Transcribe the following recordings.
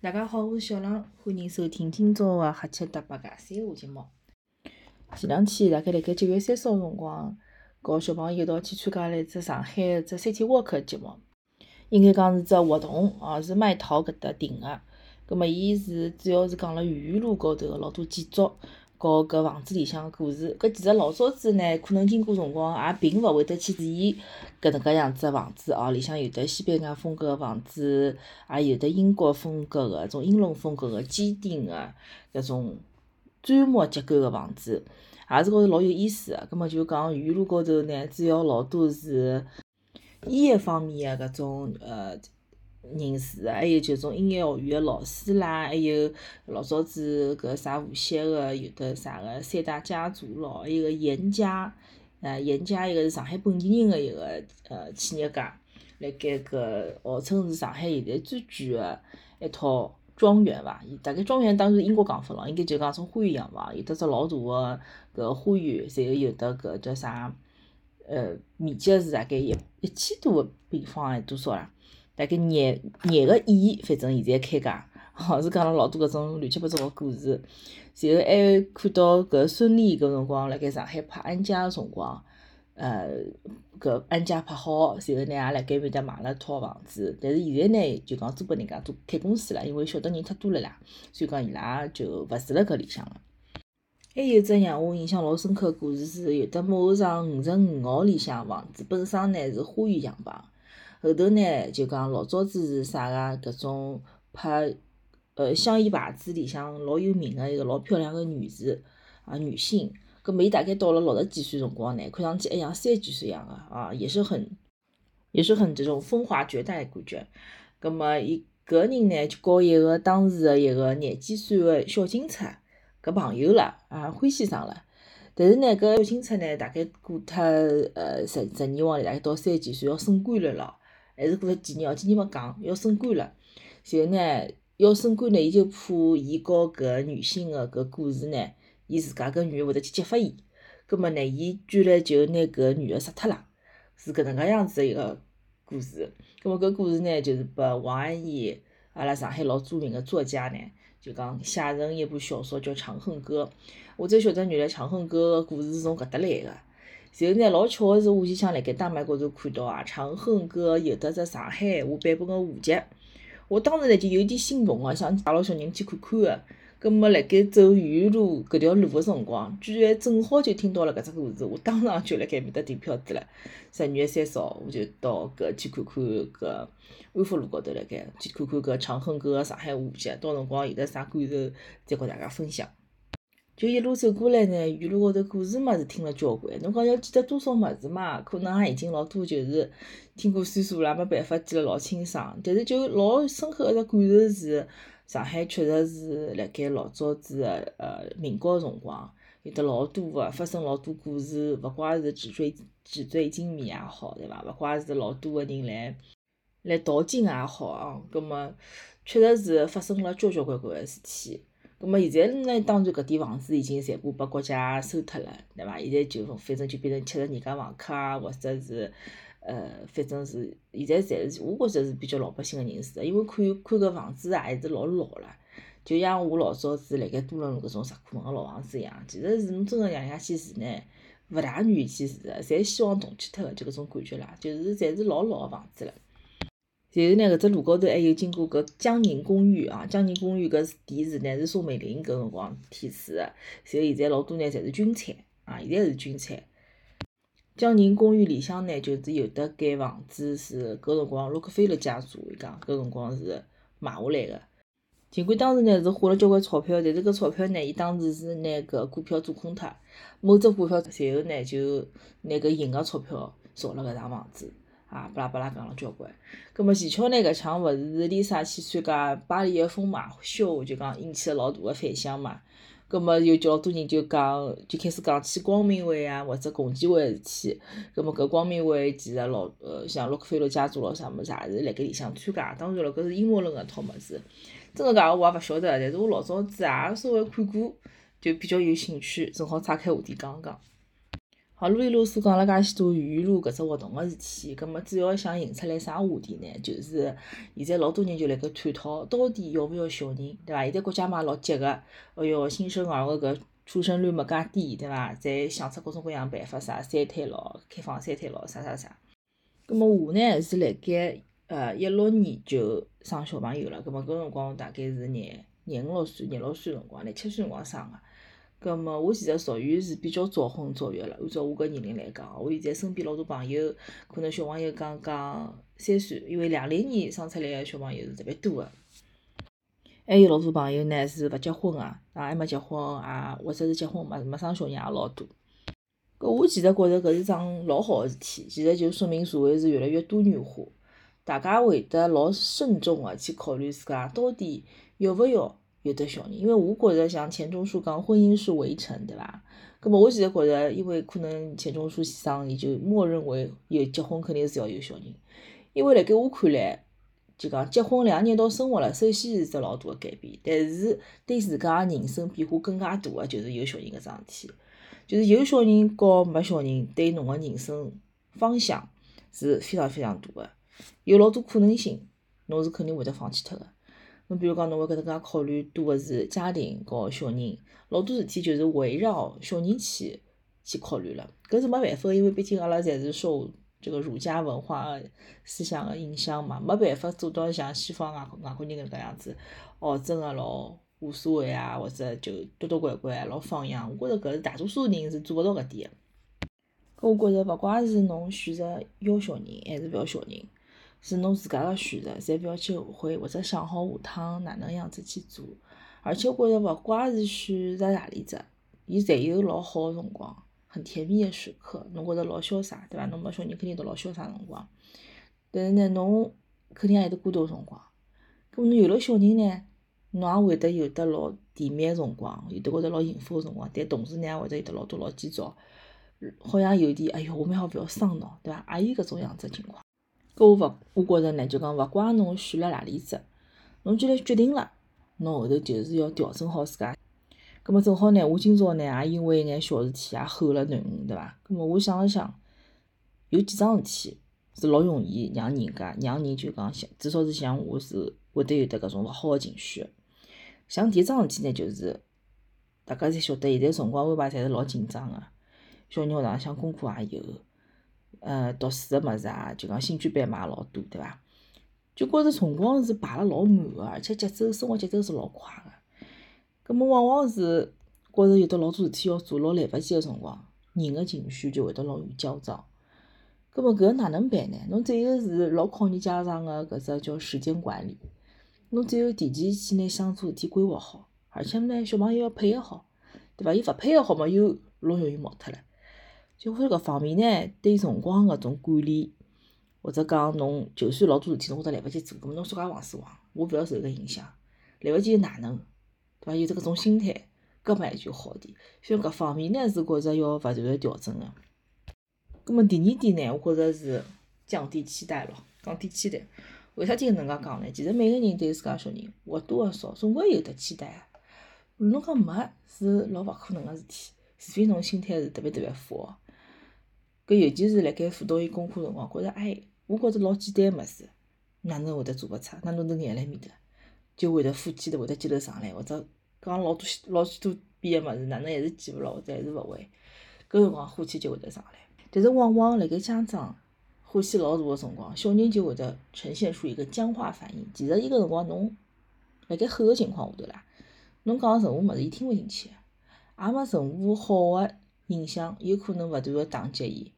大家好，我是小浪，欢迎收听今朝的黑七搭八个三话节目。前两天大概辣盖九月三十号辰光，和小朋友一道去参加了一只上海的只 City Walk 节目，应该讲是只活动哦，是麦淘搿搭定个。葛末伊是主要是讲了豫园路高头的老多建筑。和搿房子里向个故事，搿其实老早子呢，可能经过辰光也并勿会得去注意搿能介样子个房子哦。里向有的西班牙风格个房子，也有的英国风格个、种英伦风格个坚定个搿种砖木结构个房子，也是觉着老有意思个。葛末就讲沿路高头呢，主要老多是医业方面个搿种呃。人士还有就种音乐学院个老师啦，还有老早子搿啥无锡个有的啥个三大家族咯，还有个严家，呃，严家一个是上海本地人个一个呃企业家，辣盖搿号称是上海现在最贵个一套庄园伐？大概庄园当然英国讲法咯，应该就讲种花园洋房，有得只老大个搿花园，然后有得搿叫啥？呃，面积是大概一一千多个平方还多少啦？大概廿廿个亿，反正现在开价，好是讲了老多搿种乱七八糟个故事。然后还看到搿孙俪搿辰光辣盖上海拍安家个辰光，呃，搿安家拍好，然后呢也辣盖面搭买了套房子。但是现在呢，就讲租拨人家做开公司了，因为晓得人太多了啦，所以讲伊拉就勿住辣搿里向了。还有只让我印象老深刻个故事是，有得某场五十五号里向房子，本身呢是花园洋房。后头呢，就讲老早子是啥个？搿种拍呃香烟牌子里向老有名个一个老漂亮个女士啊女性，搿么伊大概到了六十几岁辰光呢，看上去还像三十几岁样个啊，也是很也是很这种风华绝代个感觉。搿么伊搿人呢就告一个当时个一个廿几岁个小警察搿朋友了啊，欢喜上了。但是呢，搿小警察呢大概过脱呃十十年往里，大概到三十几岁要升官了咯。还是过了几年哦，几年没讲要升官了。然后呢，要升官呢，伊就怕伊告搿个女性个搿故事呢，伊自家搿女个会得去揭发伊。葛末呢，伊居然就拿搿女个杀脱了，是搿能介样子个一个故事。葛末搿故事呢，就是拨王安忆，阿拉上海老著名个作家呢，就讲写成一部小说叫《长恨歌》。我才晓得原来《长恨歌》个故事是从搿搭来个。然后呢，老巧个是，我就想辣盖大麦高头看到啊，《长恨歌》有得只上海话版本个画集。我当时呢就有点心动啊，想带牢小人去看看个。葛末辣盖走豫园路搿条路个辰光，居然正好就听到了搿只故事，我当场就辣盖面搭订票子了。十二月三十号，我就到搿去看看搿安福路高头辣盖去看看搿《长恨歌》个上海话集，到辰光有得啥感受，再和大家分享。就一路走过来呢，沿路高头故事物事听了交关。侬讲要记得多少物事嘛？可能也已经老多，就是听过岁数了，没办法记得老清爽。但是就老深刻一只感受是，上海确实是辣盖老早子个呃民国辰光，有得老多个发生老多故事，勿怪是纸醉纸醉金迷也好，对伐？勿怪是老多个人来来淘金也好啊。葛末确实是发生了交交关关个事体。葛末现在呢，当然搿点房子已经全部拨国家收脱了，对伐？现在就反正就变成吃着人家房客啊，或者是呃，反正是现在侪是我觉着是比较老百姓个人士，因为看看搿房子也是老老了，就像我老早子辣盖多伦路搿种石库门个老房子一样，其实是侬真个让下去住呢，勿大愿意去住个，侪希望动迁脱个，就搿种感觉啦，就是侪是老老个房子了。然后呢，搿只路高头还有经过搿江宁公寓啊，江宁公寓搿地址呢是宋美龄搿辰光题词个，然后现在老多呢侪是军产啊，现在是军产。江宁公寓里向呢，就是有得间房子是搿辰光洛克菲勒家族伊讲搿辰光是买下来个。尽管当时呢是花了交关钞票，但是搿钞票呢，伊当时是拿搿股票做空脱，某只股票随后呢就拿搿赢个钞票造了搿幢房子。啊，巴拉巴拉讲了交关。葛末前巧呢，搿腔勿是 Lisa 去参加巴黎个疯马秀，就讲引起了老大个反响嘛。葛末有交多人就讲，就开始讲起光明会啊，或者共济会个事体。葛末搿光明会其实老呃，像洛克菲勒家族咾啥物事也是辣盖里向参加。当然了，搿是阴谋论个套物事。真个假个我也勿晓得，但是我老早子也稍微看过，就比较有兴趣，正好岔开话题讲讲。好，啰里啰嗦讲了介许多语录搿只活动个事体，葛末主要想引出来啥话题呢？就是现在老多人就辣盖探讨，到底要勿要小人，对伐？现在国家嘛老急个，哎哟，新生儿个搿出生率没介低，对伐？侪想出各种各样办法，啥三胎咯，开放三胎咯，啥啥啥。葛末我呢是辣盖呃一六年就生小朋友了，葛末搿辰光大概是廿廿五六岁、廿六岁辰光，廿七岁辰光生个。葛末我其实属于是比较早婚早育了，按照我搿年龄来讲，我现在身边老多朋友，可能小朋友刚刚三岁，因为两零年生出来个小朋友是特别多个。还有老多朋友呢是勿结婚个，啊还没结婚啊，或者是结婚没没生小人也老多。搿我其实觉着搿是桩老好个事体，其实就说明社会是越来越多元化，大家会得老慎重个去考虑自家到底要勿要。有的小人，因为我觉着像钱钟书讲婚姻是围城，对伐？葛末我现在觉着，因为可能钱钟书先生伊就默认为有结婚肯定是要有小人，因为辣盖我看来，就讲结婚两个人一道生活了，首先是只老大个改变，但是对自家人生变化更加大个就是有小人搿桩事体，就是有小人和没小人对侬个人生方向是非常非常大个，有老多可能性，侬是肯定会得放弃脱个。侬比如讲，侬会搿能介考虑多个是家庭和小人，老多事体就是围绕小人去去考虑了。搿是没办法，因为毕竟阿拉侪是受这个儒家文化思想个影响嘛，没办法做到像西方外外国人搿能介样子，哦，真个老无所谓啊，或者就多多乖乖老放养。我觉着搿是大多数人是做勿到搿点个。搿我觉着勿怪是侬选择要小人还是勿要小人。是侬自家个选择，侪勿要去后悔，或者想好下趟哪能样子去做。而且我觉着，勿怪是选择何里只，伊侪有老好个辰光，很甜蜜个时刻。侬觉着老潇洒，对伐？侬没小人肯定都老潇洒辰光。但是呢，侬肯定也有得孤独个辰光。咾侬有了小人呢，侬也会得有得老甜蜜个辰光，有得觉着老幸福个辰光。但同时呢，也会得有得老多老急躁，好像有点，哎哟，我蛮好勿要伤脑，对伐？也有搿种样子个情况。搿我勿，我觉着呢，就讲勿怪侬选了何里只，侬既然决定了，侬后头就是要调整好自家。葛末正好呢，我今朝呢也因为一眼小事体也吼了囡恩，对伐？葛末我想了想，有几桩事体是老容易让人家让人就讲像，至少是像我是会得有得搿种勿好个情绪。像第一桩事体呢，就是大家侪晓得，现在辰光安排侪是老紧张个，小人学堂向功课也有。呃，读书个物事啊，就讲兴趣班嘛也老多，对伐？就觉着辰光是排了老满个，而且节奏生活节奏是老快个。葛末往往是觉着有得老多事体要做，老来勿及个辰光，人个情绪就会得老易焦躁。葛末搿哪能办呢？侬只有是老考验家长个搿只叫时间管理。侬只有提前去拿想做事体规划好，而且呢，小朋友要配合好，对伐？伊勿配合好嘛，又老容易毛脱了。就会搿方面呢，对辰光搿种管理，或者讲侬就算老多事体侬觉着来勿及做，搿么侬自家往死往，我勿要受搿影响，来勿及又哪能，对伐？有得搿种心态，搿么还就好点。所以搿方面呢是觉着要勿断个调整个。葛么第二点呢，我觉着是降低期待咯，降低期待。为啥体搿能介讲呢？其实每个人对自家小人或多或少总归有得期待个。侬讲没是老勿可能个事体，除非侬心态是特别特别富。搿尤其是辣盖辅导伊功课辰光，觉着哎，我觉着老简单个物事，哪能会得做勿出？哪能能眼辣面搭，就会得火气头会得激头上来，或者讲老多老许多遍个物事，哪能还是记勿牢，或者还是勿会，搿辰光火气就会得上来。但是往往辣盖家长火气老大个辰光，小人就会得呈现出一个僵化反应。其实伊搿辰光侬辣盖吼个情况下头啦，侬讲任何物事伊听勿进去，也没任何好个影响，有可能勿断个打击伊。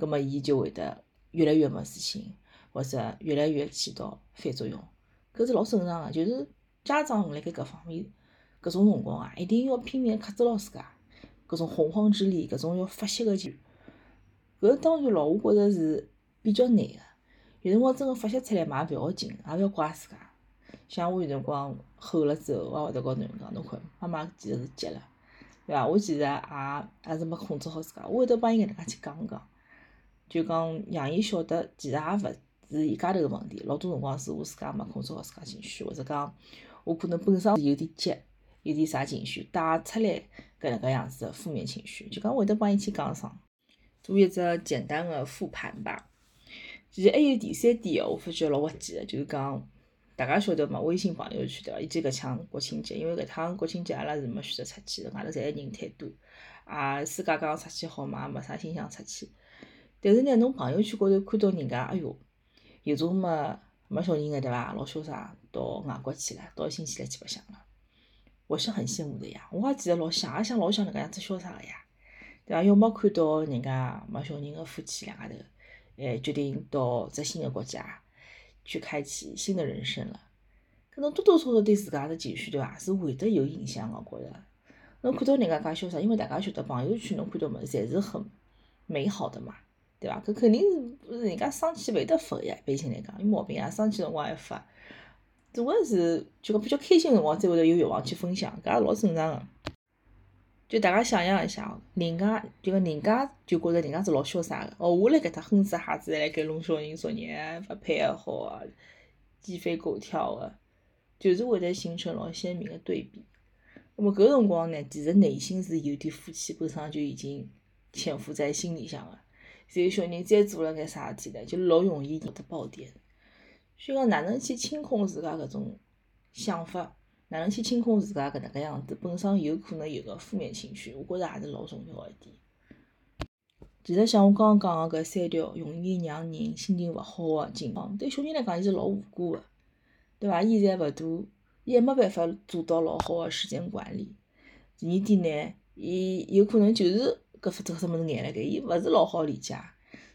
葛末伊就会得越来越没自信，或者越来越起到反作用，搿是老正常个。就是家长辣盖搿方面，搿种辰光啊，一定要拼命克制牢自家，搿种洪荒之力，搿种要发泄个劲，搿当然咯，我觉着是比较难个。有辰光真个发泄出来嘛，勿要紧，也勿要怪自家。像我有辰光吼了之后，我也会得告囡恩讲，侬看，妈妈其实是急了，对伐？我其实也也是没控制好自家，我会得帮伊搿能介去讲讲。就讲让伊晓得，其实也勿是伊家头个问题，老多辰光是我自家没控制好自家情绪，或者讲我可能本身是有点急，有点啥情绪带出来搿能介样子个负面情绪，就讲会得帮伊去讲上。做一只简单的复盘吧。其实还有第三点哦，我发觉老滑稽个，就是讲大家晓得嘛，微信朋友圈对伐？以及搿抢国庆节，因为搿趟国庆节阿拉是没选择出去，外头侪人太多，啊，自家讲出去好嘛，也没啥心想出去。但是呢，侬朋友圈高头看到人家，哎哟，有种没没小人个对伐？老潇洒，到外国去了，到新西兰去白相了。我是很羡慕的呀，我也记得老想也想老想搿样子潇洒个呀，对伐？要么看到人家没小人个夫妻两家头。哎，决定到只新个国家去开启新的人生了，搿侬多多少少对自家的情绪对伐，是会得有影响个。觉着，侬看到人家介潇洒，因为大家晓得朋友圈侬看到物侪是很美好的嘛，对伐？搿肯定是人家生气勿会得发个呀，一般性来讲有毛病啊，生气辰光还发，总归是就讲比较开心辰光才会得有欲望去分享，搿也老正常个。就大家想象一下哦，人家就讲人家就觉着人家是老潇洒个，哦，我辣搿搭哼哧哈子辣盖弄小人作业，发配也好啊，鸡飞狗跳个，就是会得形成老鲜明个对比。那么搿辰光呢，其实内心是有点夫妻本身就已经潜伏在心里向个，后小人再做了眼啥事体呢，就老容易引得爆点。所以讲哪能去清空自家搿种想法？哪能去清空自家搿能介样子？本身有可能有个负面情绪，我觉着也是老重要一点。其实像我刚刚讲个搿三条容易让人心情勿好个情况，对小人来讲伊是老无辜个，对伐？伊现在勿大，伊还没办法做到老好个时间管理。第二点呢，伊有可能就是搿副这什物事眼辣盖，伊勿是老好理解。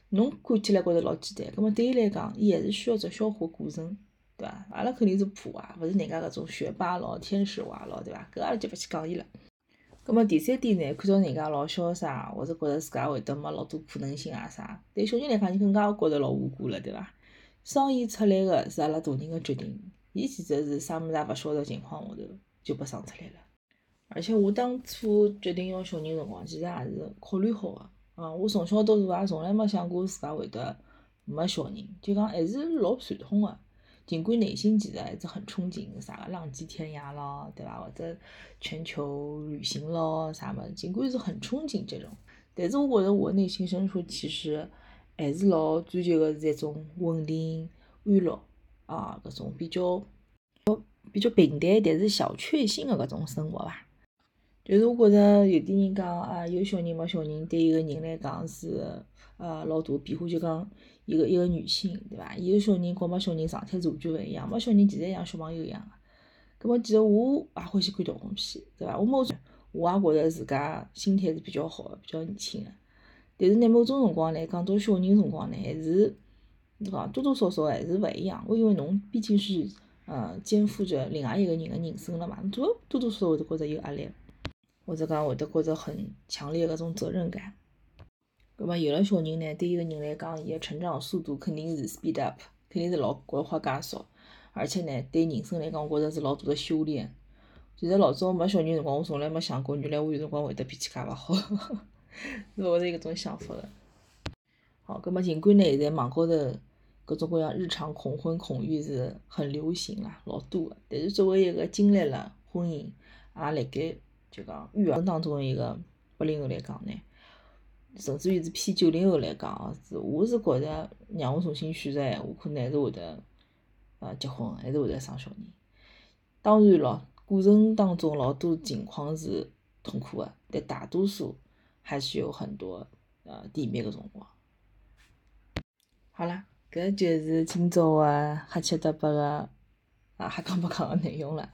侬看起来觉着老简单，葛末对伊来讲，伊还是需要只消化过程。对伐？阿拉肯定是普娃，勿是人家搿种学霸咯、天使娃咯，对伐？搿阿拉就勿去讲伊了。葛末第三点呢，看到人家老潇洒，或者觉着自家会得没老多可能性啊啥，对小人来讲，伊更加觉着老无辜了，对伐？生意出来个是阿拉大人个决定，伊其实是啥物事也勿晓得情况下头就拨生出来了。而且我当初决定要小人辰光，其实也是考虑好个。啊，我从小到大也从来没想过自家会得没小人，就讲还是老传统个。尽管内心其实还是很憧憬啥个浪迹天涯咯，对伐？或者全球旅行咯，啥么？尽管是很憧憬这种，但是我觉着我内心深处其实还是老追求个是一种稳定、安乐啊，搿种比较比较平淡，但是小确幸个搿种生活伐。就是我觉着有点人讲啊，有小人没小人，对一个人来讲是呃老大个变化，就讲。一个一个女性，对伐？有小人和没小人状态完全勿一样，没小人其实像小朋友一样个。葛末其实我也欢喜看动画片，对伐？我某我也觉着自家心态是比较好个，比较年轻个。但是呢，某种辰光呢，讲到小人辰光呢，还是讲多多少少还是勿一样。我因为侬毕竟是呃肩负着另外一个人个人生了嘛，多多多少少会得觉着有压力，或者讲会得觉着很强烈搿种责任感。葛末有了小人呢，对一个人来讲，伊个成长速度肯定是 speed up，肯定是老国花加速，而且呢，对人生来讲，我觉着是老大的修炼。其实老早没小人辰光，我从来没想过，原来我有辰光会得脾气介勿好，是我是一种想法个。好，葛末尽管呢，现在网高头各种各样日常恐婚恐育是很流行啊，老多个。但是作为一个经历了婚姻，也辣盖就讲育儿当中一个八零后来讲呢。甚至于是偏九零后来讲，是我是觉着让我重新选择闲话，可能还是会得呃结婚，还是会得生小人。当然咯，过程当中老多情况是痛苦的，但大多数还是有很多呃甜蜜个辰光。好啦，搿就是今朝个瞎七搭八个啊瞎讲八讲个内容了。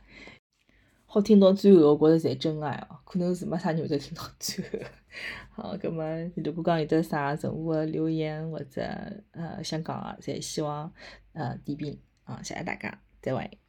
好听到最后，我觉着才真爱哦，可能是没啥人会得听到最后。好，葛么如果讲有得啥任何的留言或者呃想讲的，侪希望呃点评啊，谢谢大家，再会。